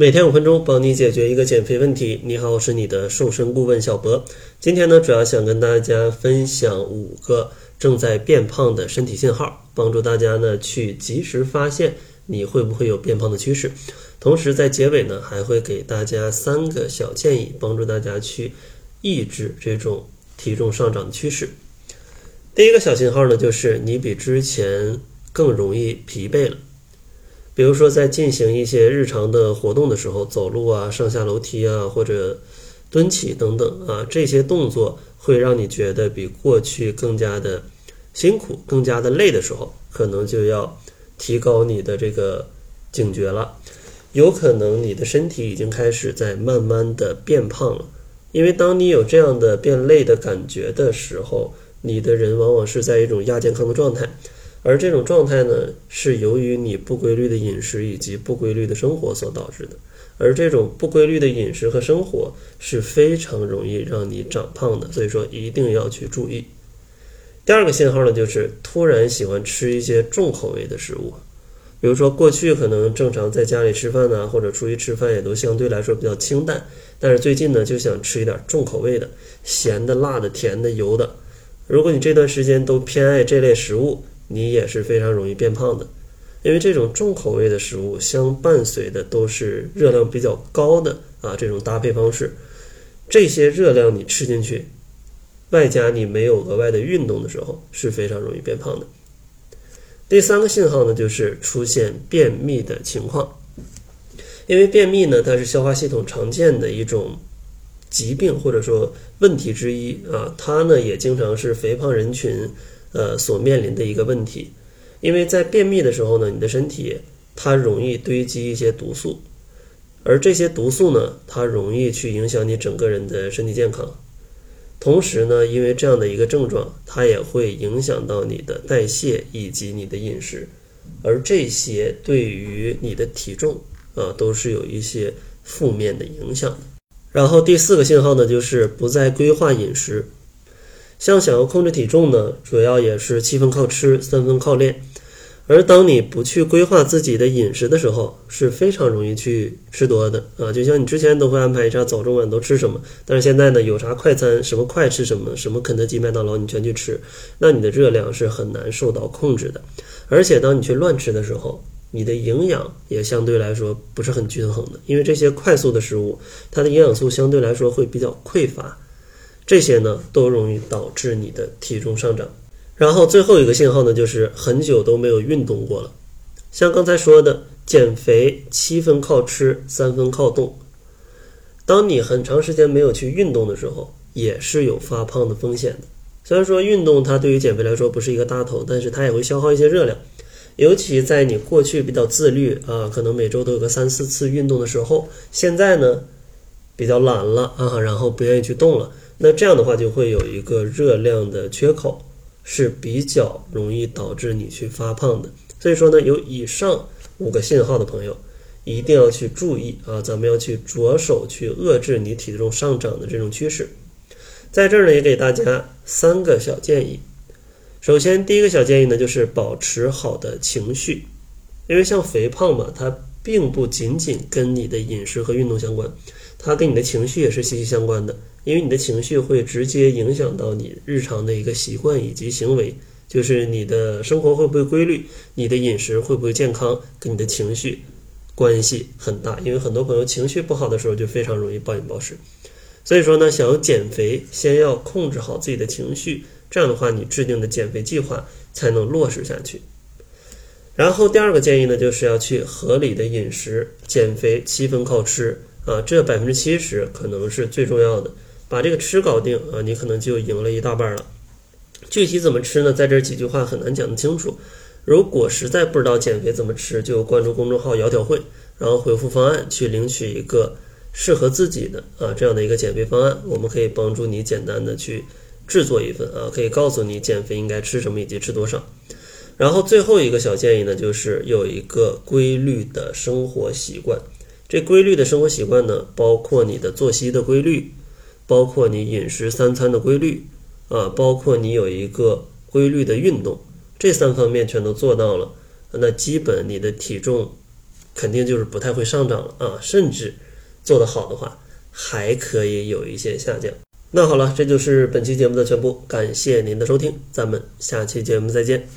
每天五分钟，帮你解决一个减肥问题。你好，我是你的瘦身顾问小博。今天呢，主要想跟大家分享五个正在变胖的身体信号，帮助大家呢去及时发现你会不会有变胖的趋势。同时，在结尾呢，还会给大家三个小建议，帮助大家去抑制这种体重上涨的趋势。第一个小信号呢，就是你比之前更容易疲惫了。比如说，在进行一些日常的活动的时候，走路啊、上下楼梯啊，或者蹲起等等啊，这些动作会让你觉得比过去更加的辛苦、更加的累的时候，可能就要提高你的这个警觉了。有可能你的身体已经开始在慢慢的变胖了，因为当你有这样的变累的感觉的时候，你的人往往是在一种亚健康的状态。而这种状态呢，是由于你不规律的饮食以及不规律的生活所导致的。而这种不规律的饮食和生活是非常容易让你长胖的，所以说一定要去注意。第二个信号呢，就是突然喜欢吃一些重口味的食物，比如说过去可能正常在家里吃饭呢，或者出去吃饭也都相对来说比较清淡，但是最近呢就想吃一点重口味的，咸的、辣的、甜的、油的。如果你这段时间都偏爱这类食物，你也是非常容易变胖的，因为这种重口味的食物相伴随的都是热量比较高的啊这种搭配方式，这些热量你吃进去，外加你没有额外的运动的时候是非常容易变胖的。第三个信号呢，就是出现便秘的情况，因为便秘呢，它是消化系统常见的一种疾病或者说问题之一啊，它呢也经常是肥胖人群。呃，所面临的一个问题，因为在便秘的时候呢，你的身体它容易堆积一些毒素，而这些毒素呢，它容易去影响你整个人的身体健康。同时呢，因为这样的一个症状，它也会影响到你的代谢以及你的饮食，而这些对于你的体重啊，都是有一些负面的影响的。然后第四个信号呢，就是不再规划饮食。像想要控制体重呢，主要也是七分靠吃，三分靠练。而当你不去规划自己的饮食的时候，是非常容易去吃多的啊。就像你之前都会安排一下早中晚都吃什么，但是现在呢，有啥快餐，什么快吃什么，什么肯德基、麦当劳你全去吃，那你的热量是很难受到控制的。而且当你去乱吃的时候，你的营养也相对来说不是很均衡的，因为这些快速的食物，它的营养素相对来说会比较匮乏。这些呢都容易导致你的体重上涨，然后最后一个信号呢就是很久都没有运动过了。像刚才说的，减肥七分靠吃，三分靠动。当你很长时间没有去运动的时候，也是有发胖的风险的。虽然说运动它对于减肥来说不是一个大头，但是它也会消耗一些热量。尤其在你过去比较自律啊，可能每周都有个三四次运动的时候，现在呢比较懒了啊，然后不愿意去动了。那这样的话就会有一个热量的缺口，是比较容易导致你去发胖的。所以说呢，有以上五个信号的朋友，一定要去注意啊，咱们要去着手去遏制你体重上涨的这种趋势。在这儿呢，也给大家三个小建议。首先，第一个小建议呢，就是保持好的情绪，因为像肥胖嘛，它并不仅仅跟你的饮食和运动相关，它跟你的情绪也是息息相关的。因为你的情绪会直接影响到你日常的一个习惯以及行为，就是你的生活会不会规律，你的饮食会不会健康，跟你的情绪关系很大。因为很多朋友情绪不好的时候就非常容易暴饮暴食，所以说呢，想要减肥，先要控制好自己的情绪，这样的话你制定的减肥计划才能落实下去。然后第二个建议呢，就是要去合理的饮食，减肥七分靠吃啊，这百分之七十可能是最重要的。把这个吃搞定啊，你可能就赢了一大半了。具体怎么吃呢？在这几句话很难讲得清楚。如果实在不知道减肥怎么吃，就关注公众号“窈窕会”，然后回复方案去领取一个适合自己的啊这样的一个减肥方案。我们可以帮助你简单的去制作一份啊，可以告诉你减肥应该吃什么以及吃多少。然后最后一个小建议呢，就是有一个规律的生活习惯。这规律的生活习惯呢，包括你的作息的规律。包括你饮食三餐的规律啊，包括你有一个规律的运动，这三方面全都做到了，那基本你的体重肯定就是不太会上涨了啊，甚至做得好的话，还可以有一些下降。那好了，这就是本期节目的全部，感谢您的收听，咱们下期节目再见。